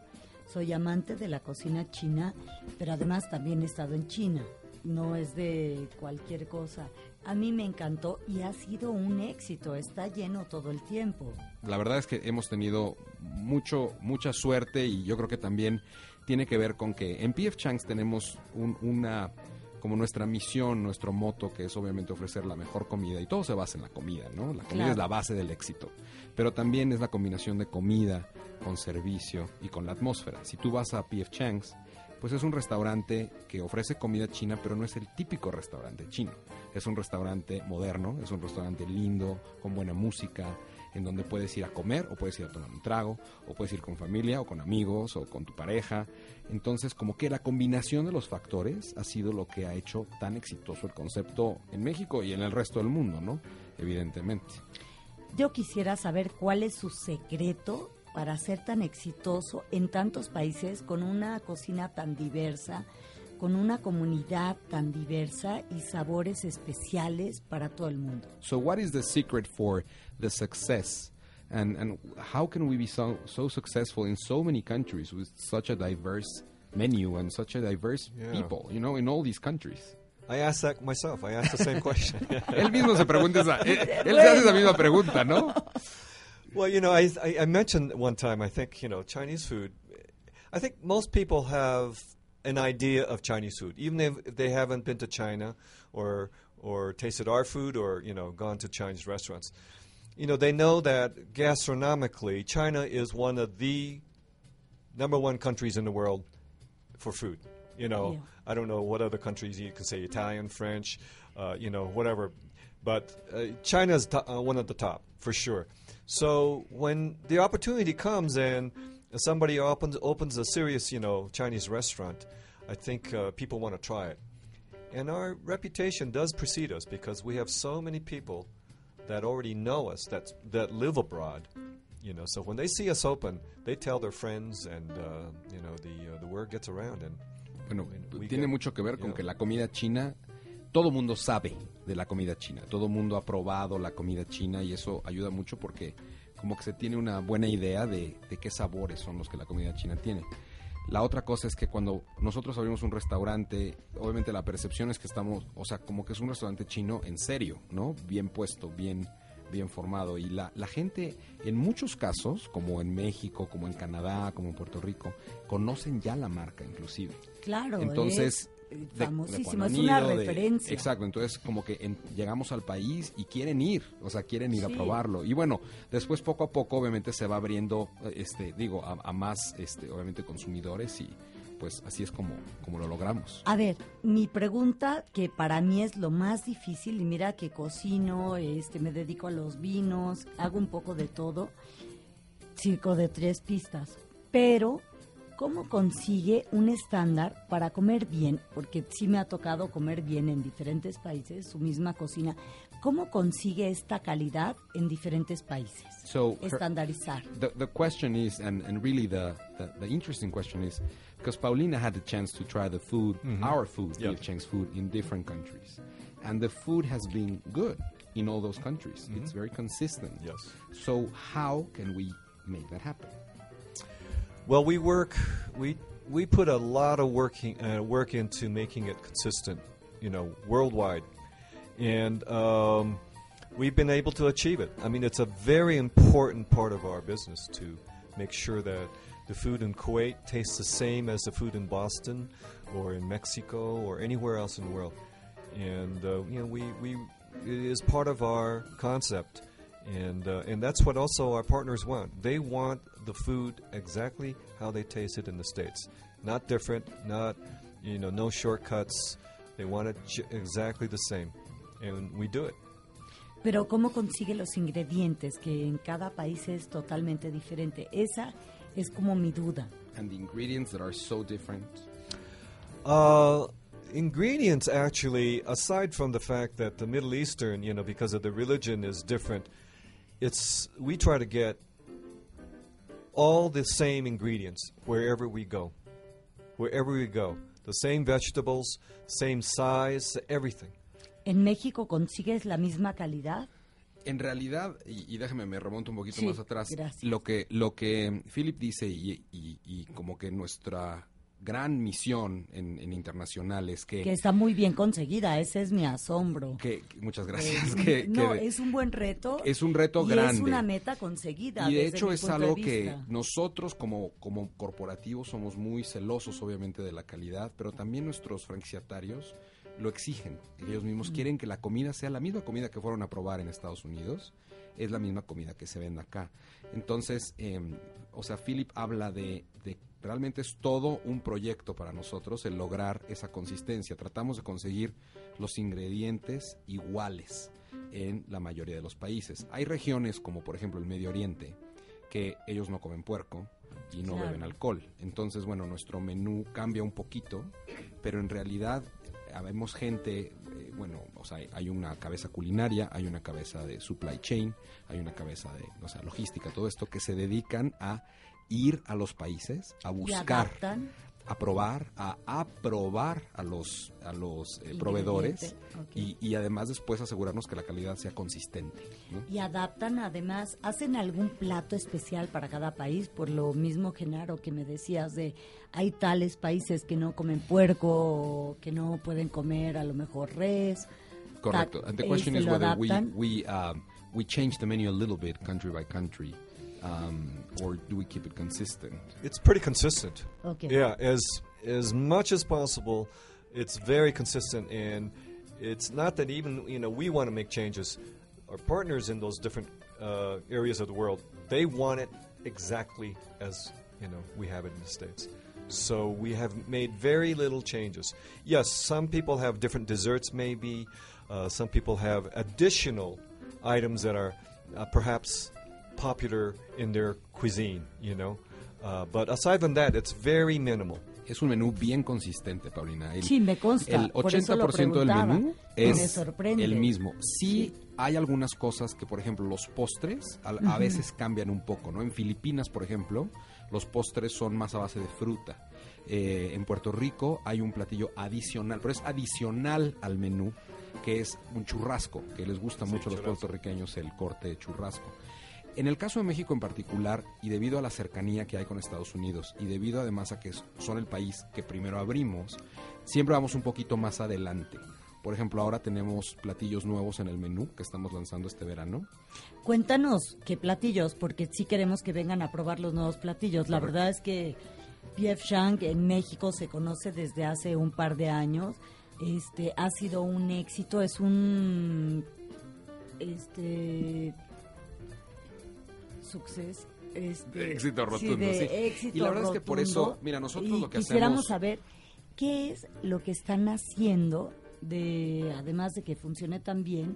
Soy amante de la cocina china, pero además también he estado en China. No es de cualquier cosa. A mí me encantó y ha sido un éxito. Está lleno todo el tiempo. La verdad es que hemos tenido mucho, mucha suerte y yo creo que también tiene que ver con que en PF Changs tenemos un- una como nuestra misión, nuestro moto, que es obviamente ofrecer la mejor comida, y todo se basa en la comida, ¿no? La comida Claro. es la base del éxito, pero también es la combinación de comida con servicio y con la atmósfera. Si tú vas a PF Changs, pues es un restaurante que ofrece comida china, pero no es el típico restaurante chino. Es un restaurante moderno, es un restaurante lindo, con buena música, en donde puedes ir a comer o puedes ir a tomar un trago, o puedes ir con familia o con amigos o con tu pareja. Entonces, como que la combinación de los factores ha sido lo que ha hecho tan exitoso el concepto en México y en el resto del mundo, ¿no? Evidentemente. Yo quisiera saber cuál es su secreto para ser tan exitoso en tantos países con una cocina tan diversa, con una comunidad tan diversa y sabores especiales para todo el mundo. So, what is the secret for the success? And, and how can we be so, so successful in so many countries with such a diverse menu and such a diverse Yeah. people, you know, in all these countries? I asked that myself. I asked the same <laughs> question. Él mismo se pregunta esa, él, él se hace esa misma pregunta, ¿no? <laughs> Well, you know, I, I, mentioned one time, I think, you know, Chinese food. I think most people have an idea of Chinese food, even if, if they haven't been to China or, or tasted our food or, you know, gone to Chinese restaurants. You know, they know that gastronomically, China is one of the number one countries in the world for food. You know, Yeah. I don't know what other countries you can say Italian, French, uh, you know, whatever. But uh, China is to- uh, one of the top for sure. So when the opportunity comes and somebody opens opens a serious, you know, Chinese restaurant, I think uh, people want to try it. And our reputation does precede us because we have so many people that already know us that that live abroad. You know, so when they see us open, they tell their friends, and uh, you know, the uh, the word gets around. And Bueno, tiene mucho que ver con que la comida china, todo mundo sabe de la comida china, todo mundo ha probado la comida china y eso ayuda mucho porque como que se tiene una buena idea de, de qué sabores son los que la comida china tiene. La otra cosa es que cuando nosotros abrimos un restaurante, obviamente la percepción es que estamos, o sea, como que es un restaurante chino en serio, ¿no? Bien puesto, bien, bien formado. Y la, la gente, en muchos casos, como en México, como en Canadá, como en Puerto Rico, conocen ya la marca inclusive. Claro, Entonces, famosísimo, es una de- referencia. exacto, entonces como que en- llegamos al país y quieren ir, o sea, quieren ir Sí. a probarlo. Y bueno, después poco a poco obviamente se va abriendo, este, digo, a, a más, este, obviamente consumidores y pues así es como, como lo logramos. A ver, mi pregunta que para mí es lo más difícil y mira que cocino, este, me dedico a los vinos, hago un poco de todo, circo de tres pistas, pero ¿cómo consigue un estándar para comer bien? Porque sí me ha tocado comer bien en diferentes países, su misma cocina. ¿Cómo consigue esta calidad en diferentes países? So her- Estandarizar. the, the question is, and, and really the, the, the interesting question is, because Paulina had the chance to try the food, our food, Yep. P.F. Chang's food, in different countries. And the food has been good in all those countries. It's very consistent. Yes. So how can we make that happen? Well, we work. We we put a lot of working uh, work into making it consistent, you know, worldwide, and um, we've been able to achieve it. I mean, it's a very important part of our business to make sure that the food in Kuwait tastes the same as the food in Boston, or in Mexico, or anywhere else in the world. And uh, you know, we we it is part of our concept and uh, and that's what also our partners want. They want the food exactly how they taste it in the states, not different, not you know, no shortcuts. They want it j- exactly the same, and we do it. Pero ¿cómo consigue los ingredientes que en cada país es totalmente diferente? Esa es como mi duda. And the ingredients that are so different. Uh, ingredients actually, aside from the fact that the Middle Eastern, you know, because of the religion is different, it's we try to get all the same ingredients wherever we go. Wherever we go, the same vegetables, same size, everything. ¿En México consigues la misma calidad? En realidad, y, y déjame me remonto un poquito Sí, más atrás, gracias. lo que lo que Philip dice y, y- y como que nuestra gran misión en, en internacional es que, Que está muy bien conseguida, ese es mi asombro. que- muchas gracias, Eh, que, no, que- es un buen reto. es un reto y grande. es una meta conseguida. Y de desde hecho mi es punto algo que nosotros como, como corporativos somos muy celosos obviamente de la calidad, pero también nuestros franquiciatarios lo exigen. Ellos mismos Mm. quieren que la comida sea la misma comida que fueron a probar en Estados Unidos, es la misma comida que se vende acá. Entonces, eh, o sea, Philip habla de, de realmente es todo un proyecto para nosotros el lograr esa consistencia. Tratamos de conseguir los ingredientes iguales en la mayoría de los países. Hay regiones como por ejemplo el Medio Oriente que ellos no comen puerco y no Claro. beben alcohol. Entonces, bueno, nuestro menú cambia un poquito, pero en realidad habemos gente, eh, bueno, o sea, hay una cabeza culinaria, hay una cabeza de supply chain, hay una cabeza de, o sea, logística, todo esto que se dedican a ir a los países, a buscar, a probar, a aprobar a los, a los eh, proveedores Ingrediente, ok. y, y además después asegurarnos que la calidad sea consistente. ¿no? Y adaptan además, hacen algún plato especial para cada país, por lo mismo Genaro que me decías de hay tales países que no comen puerco, que no pueden comer a lo mejor res. Correcto. And the question se is whether we we um, we change the menu a little bit country by country, um, or do we keep it consistent? It's pretty consistent. Okay. Yeah, as as much as possible, it's very consistent, and it's not that even you know we want to make changes. Our partners in those different uh, areas of the world, they want it exactly as you know we have it in the states. So we have made very little changes. Yes, some people have different desserts, maybe. Uh, some people have additional items that are uh, perhaps popular in their cuisine, you know. Uh, but aside from that, it's very minimal. Es un menú bien consistente, Paulina. El, Sí, me consta, El por eso lo 80% del menú Me es el mismo. Sí, hay algunas cosas que, por ejemplo, los postres a, a veces cambian un poco, ¿no? En Filipinas, por ejemplo, los postres son más a base de fruta. Eh, en Puerto Rico hay un platillo adicional, pero es adicional al menú, que es un churrasco, que les gusta mucho a los puertorriqueños el corte de churrasco. En el caso de México en particular, y debido a la cercanía que hay con Estados Unidos, y debido además a que son el país que primero abrimos, siempre vamos un poquito más adelante. Por ejemplo, ahora tenemos platillos nuevos en el menú que estamos lanzando este verano. Cuéntanos qué platillos, porque sí queremos que vengan a probar los nuevos platillos. La Correcto. verdad es que P.F. Shank en México se conoce desde hace un par de años. Este ha sido un éxito, es un este success este, De éxito sí, rotundo, de sí. éxito Y la verdad es que por eso, mira, nosotros lo que quisiéramos hacemos- saber qué es lo que están haciendo de además de que funcione tan bien,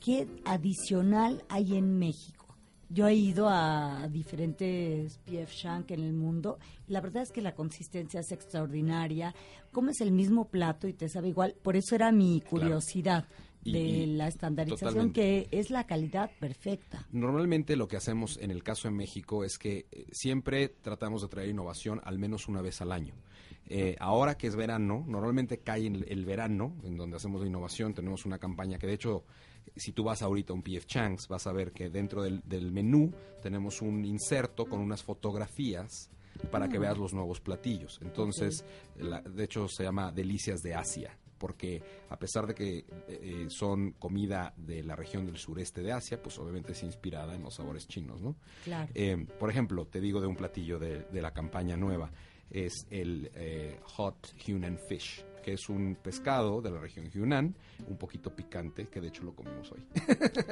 qué adicional hay en México. Yo he ido a diferentes PF Shank en el mundo la verdad es que la consistencia es extraordinaria. Comes el mismo plato y te sabe igual. Por eso era mi curiosidad Y- de la estandarización totalmente. que es la calidad perfecta. Normalmente lo que hacemos en el caso de México es que eh, siempre tratamos de traer innovación al menos una vez al año. Eh, ahora que es verano, normalmente cae en el, verano, en donde hacemos la innovación, tenemos una campaña que de hecho, si tú vas ahorita a un PF Changs, vas a ver que dentro del, del menú tenemos un inserto con unas fotografías para que veas los nuevos platillos. Entonces, la- de hecho se llama Delicias de Asia porque a pesar de que eh, son comida de la región del sureste de Asia, pues obviamente es inspirada en los sabores chinos, ¿no? Claro. Eh, por ejemplo, te digo de un platillo de, de la campaña nueva, es el eh, Hot Hunan Fish, que es un pescado de la región Hunan, un poquito picante, que de hecho lo comimos hoy.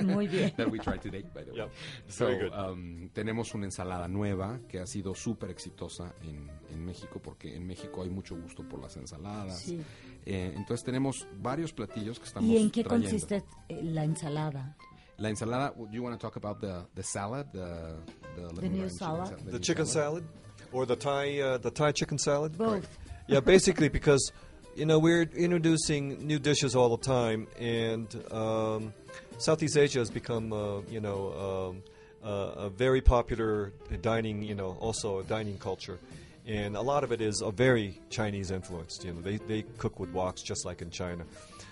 Muy bien. <laughs> that we tried today, by the way. Yep, So, very good. um, tenemos una ensalada nueva que ha sido súper exitosa en, en México, porque en México hay mucho gusto por las ensaladas. Sí. Eh, entonces tenemos varios platillos que estamos ¿Y en qué trayendo. consiste eh, la ensalada? La ensalada, do you want to talk about the, the salad? The, the, The new salad? sa- The new chicken salad or the Thai uh, the Thai chicken salad? Both. Yeah, basically because you know we're introducing new dishes all the time, and um, Southeast Asia has become uh, you know um, uh, a very popular dining you know also a dining culture, and a lot of it is a very Chinese influenced. You know they they cook with woks just like in China.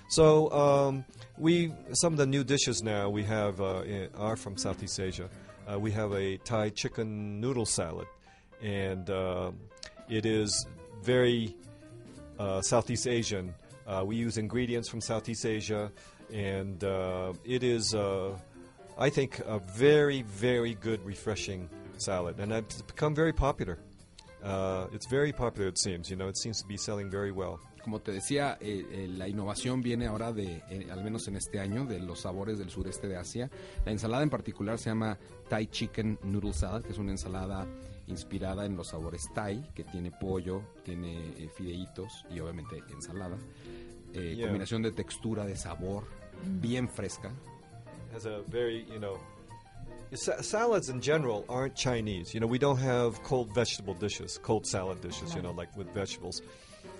So um, we some of the new dishes now we have uh, are from Southeast Asia. Uh, we have a Thai chicken noodle salad, and um it is very Southeast Asian. Uh, we use ingredients from Southeast Asia, and uh, it is, uh, I think, a very, very good, refreshing salad, and it's become very popular. Uh, it's very popular, it seems. You know, it seems to be selling very well. Como te decía, eh, eh, la innovación viene ahora de, eh, al menos en este año, de los sabores del sureste de Asia. La ensalada en particular se llama Thai Chicken Noodle Salad, que es una ensalada inspirada en los sabores Thai, que tiene pollo, tiene eh, fideitos y obviamente ensalada. Eh, Yeah. Combinación de textura, de sabor, bien fresca. has a very, you know, salads in general aren't Chinese. You know, we don't have cold vegetable dishes, cold salad dishes, you know, like with vegetables.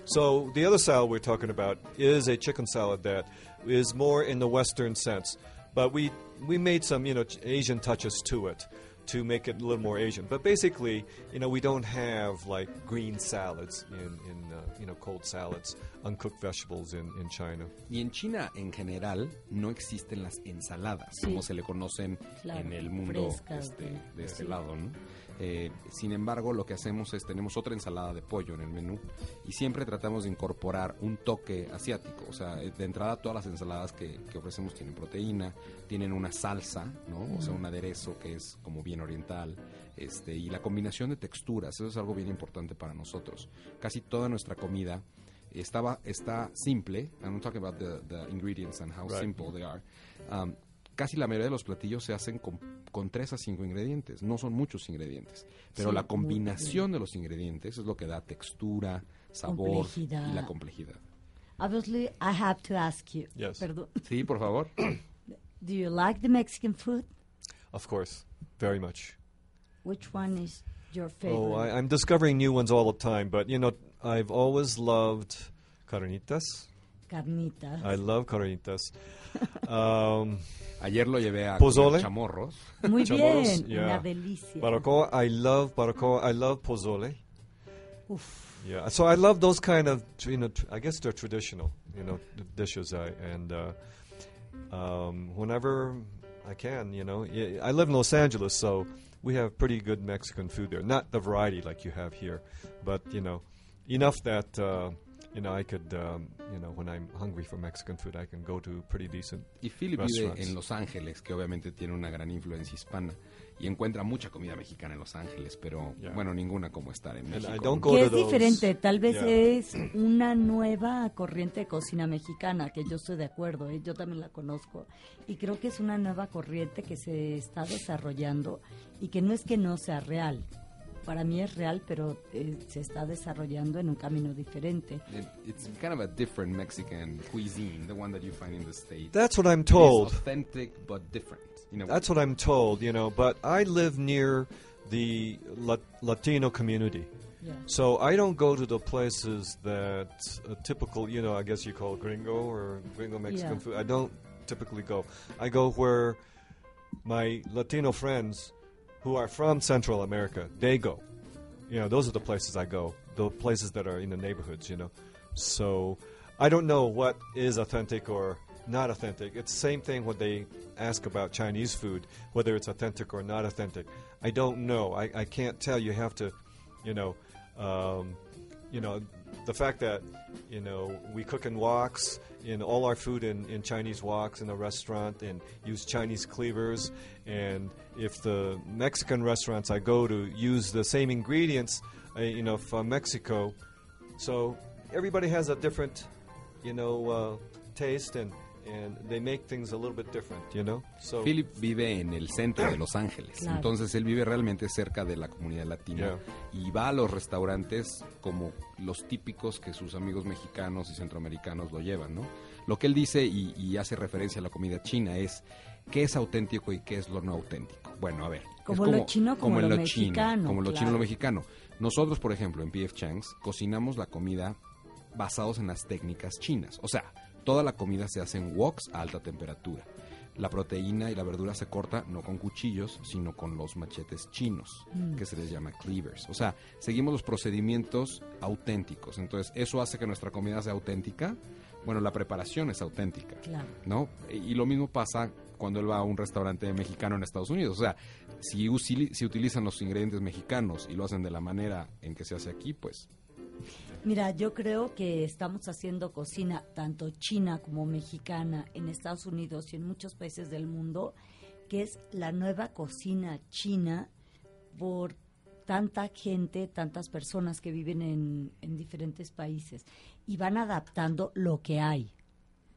So the other salad we're talking about is a chicken salad that is more in the Western sense, but we we made some, you know, Asian touches to it to make it a little more Asian. But basically, you know, we don't have like green salads in in uh, you know cold salads, uncooked vegetables in in China. Y en China, en general, no existen las ensaladas, Sí. como se le conocen Claro, en el mundo frescas, este, de- de este lado. ¿no? Eh, sin embargo, lo que hacemos es, tenemos otra ensalada de pollo en el menú y siempre tratamos de incorporar un toque asiático. O sea, eh, de entrada todas las ensaladas que, que ofrecemos tienen proteína, tienen una salsa, ¿no? O sea, un aderezo que es como bien oriental. Este, y la combinación de texturas, eso es algo bien importante para nosotros. Casi toda nuestra comida estaba está simple. I'm talking about the, the ingredients and how Right. simple they are. Um, casi la mayoría de los platillos se hacen con, con tres a cinco ingredientes. No son muchos ingredientes, pero Sí, la combinación de los ingredientes es lo que da textura, sabor Complejidad. y la complejidad. Obviously, I have to ask you. Yes. Perdón. Sí, por favor. <coughs> Do you like the Mexican food? Of course, very much. Which one is your favorite? Oh, I, I'm discovering new ones all the time, but you know, I've always loved carnitas. Carnita. I love carnitas. <laughs> um, Ayer lo llevé a Pozole. comer chamorros. Muy chamorros, bien, yeah. una delicia. barbacoa, I love barbacoa. I love pozole. Uf, Yeah, so I love those kind of, you know, I guess they're traditional, you know, d- dishes. I, and uh, um, whenever I can, you know, y- I live in Los Angeles, so we have pretty good Mexican food there. Not the variety like you have here, but you know, enough that uh, you know I could, um, you know, when I'm hungry for Mexican food, I can go to pretty decent. Y Philip vive en Los Ángeles, que obviamente tiene una gran influencia hispana. Y encuentra mucha comida mexicana en Los Ángeles, pero Yeah. bueno, ninguna como estar en And México. I don't ¿no? go que to es those- diferente, tal vez Yeah. es una nueva corriente de cocina mexicana, que yo estoy de acuerdo, ¿eh? yo también la conozco, y creo que es una nueva corriente que se está desarrollando y que no es que no sea real, para mí es real, pero eh, se está desarrollando en un camino diferente. It- It's kind of a different Mexican cuisine, the one that you find in the States. That's what I'm told. authentic but different. That's what I'm told, you know. But I live near the La- Latino community. Yeah. So I don't go to the places that a typical, you know, I guess you call gringo or gringo Mexican Yeah. food. I don't typically go. I go where my Latino friends who are from Central America, they go. You know, those are the places I go. The places that are in the neighborhoods, you know. So I don't know what is authentic or not authentic. It's the same thing when they ask about Chinese food, whether it's authentic or not authentic. I don't know. I, I can't tell. You have to, you know, um, you know, the fact that you know we cook in woks, in all our food in, in Chinese woks in a restaurant, and use Chinese cleavers. And if the Mexican restaurants I go to use the same ingredients, uh, you know, from Mexico, so everybody has a different, you know, uh, taste and and they make things a little bit different, you know. So Philip vive en el centro de Los Ángeles, Claro. entonces él vive realmente cerca de la comunidad latina y va a los restaurantes como los típicos que sus amigos mexicanos y centroamericanos lo llevan, ¿no? Lo que él dice y, y hace referencia a la comida china es qué es auténtico y qué es lo no auténtico. Bueno, a ver. Como lo chino, como lo chino, mexicano, como lo chino, lo mexicano. Nosotros, por ejemplo, en PF Chang's cocinamos la comida basados en las técnicas chinas. O sea, toda la comida se hace en woks a alta temperatura. La proteína y la verdura se corta no con cuchillos, sino con los machetes chinos, que se les llama cleavers. O sea, seguimos los procedimientos auténticos. Entonces, eso hace que nuestra comida sea auténtica. Bueno, la preparación es auténtica. Claro. ¿no? Y lo mismo pasa cuando él va a un restaurante mexicano en Estados Unidos. O sea, si, si utilizan los ingredientes mexicanos y lo hacen de la manera en que se hace aquí, pues Mira, yo creo que estamos haciendo cocina tanto china como mexicana en Estados Unidos y en muchos países del mundo, que es la nueva cocina china por tanta gente, tantas personas que viven en, en diferentes países y van adaptando lo que hay,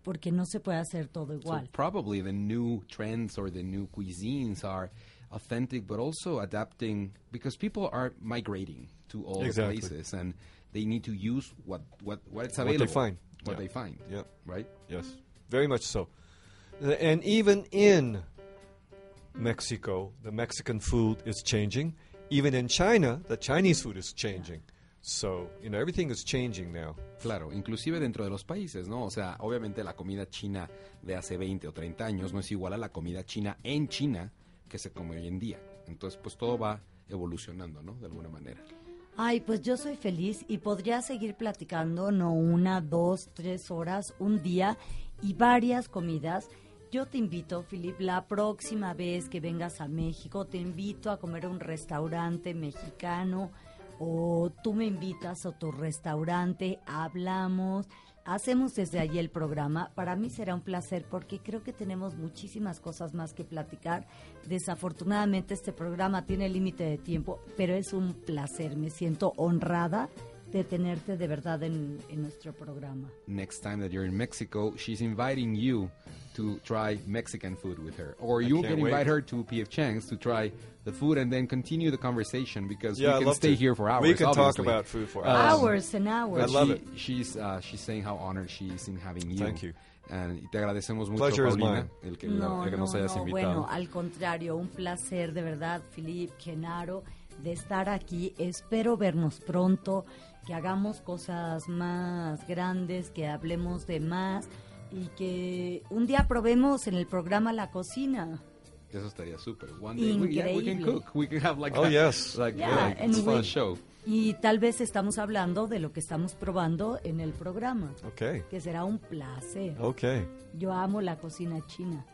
porque no se puede hacer todo So igual. probably the new trends or the new cuisines are authentic, but also adapting because people are migrating to all Exactly. places and they need to use what what what it's What they available, find. what Yeah. they find, Yeah. right? Yes, very much so. And even in Mexico, the Mexican food is changing. Even in China, the Chinese food is changing. So, you know, everything is changing now. Claro, inclusive dentro de los países, ¿no? O sea, obviamente la comida china de hace 20 o 30 años no es igual a la comida china en China que se come hoy en día. Entonces, pues todo va evolucionando, ¿no? De alguna manera. Ay, pues yo soy feliz y podría seguir platicando, no una, dos, tres horas, un día y varias comidas. Yo te invito, Filip, la próxima vez que vengas a México, te invito a comer a un restaurante mexicano o tú me invitas a tu restaurante, hablamos, hacemos desde allí el programa. Para mí será un placer porque creo que tenemos muchísimas cosas más que platicar. Desafortunadamente este programa tiene límite de tiempo, pero es un placer. Me siento honrada de tenerte de verdad en, en nuestro programa. Next time that you're in Mexico, she's inviting you to try Mexican food with her. Or you can't invite wait. her to PF Chang's to try the food and then continue the conversation because Yeah, we can stay to. here for hours. We can talk about food for Um, hours. hours and hours. I love she, it. She's, uh, she's saying how honored she is in having you. Thank you. And y te agradecemos mucho, Pleasure is Paulina, mine. el que, No, el que no, nos hayas no, invitado. bueno, al contrario, un placer de verdad, Filip, Genaro, de estar aquí. Espero vernos pronto, que hagamos cosas más grandes, que hablemos de más y que un día probemos en el programa La Cocina. Eso estaría súper. One day we, yeah, we can Increíble. cook. We can have like Oh, a, yes. like, Yeah, like, and it's fun we- show. Y tal vez estamos hablando de lo que estamos probando en el programa, Okay. que será un placer. Okay. Yo amo la cocina china.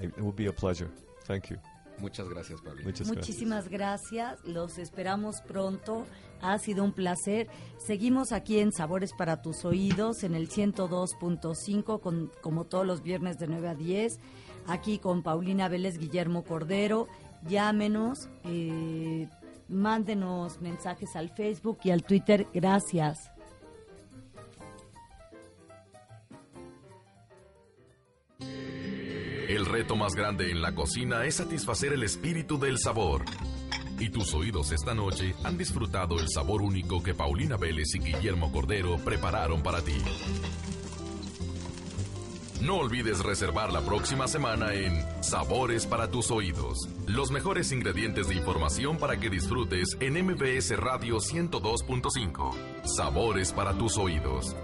I, it will be a pleasure. Thank you. Muchas gracias, gracias. Muchísimas gracias, los esperamos pronto, ha sido un placer. Seguimos aquí en Sabores para tus oídos en el 102.5 con como todos los viernes de 9 a 10, aquí con Paulina Vélez, Guillermo Cordero. Llámenos, eh, mándenos mensajes al Facebook y al Twitter. Gracias. El reto más grande en la cocina es satisfacer el espíritu del sabor. Y tus oídos esta noche han disfrutado el sabor único que Paulina Vélez y Guillermo Cordero prepararon para ti. No olvides reservar la próxima semana en Sabores para tus oídos. Los mejores ingredientes de información para que disfrutes en MBS Radio 102.5. Sabores para tus oídos.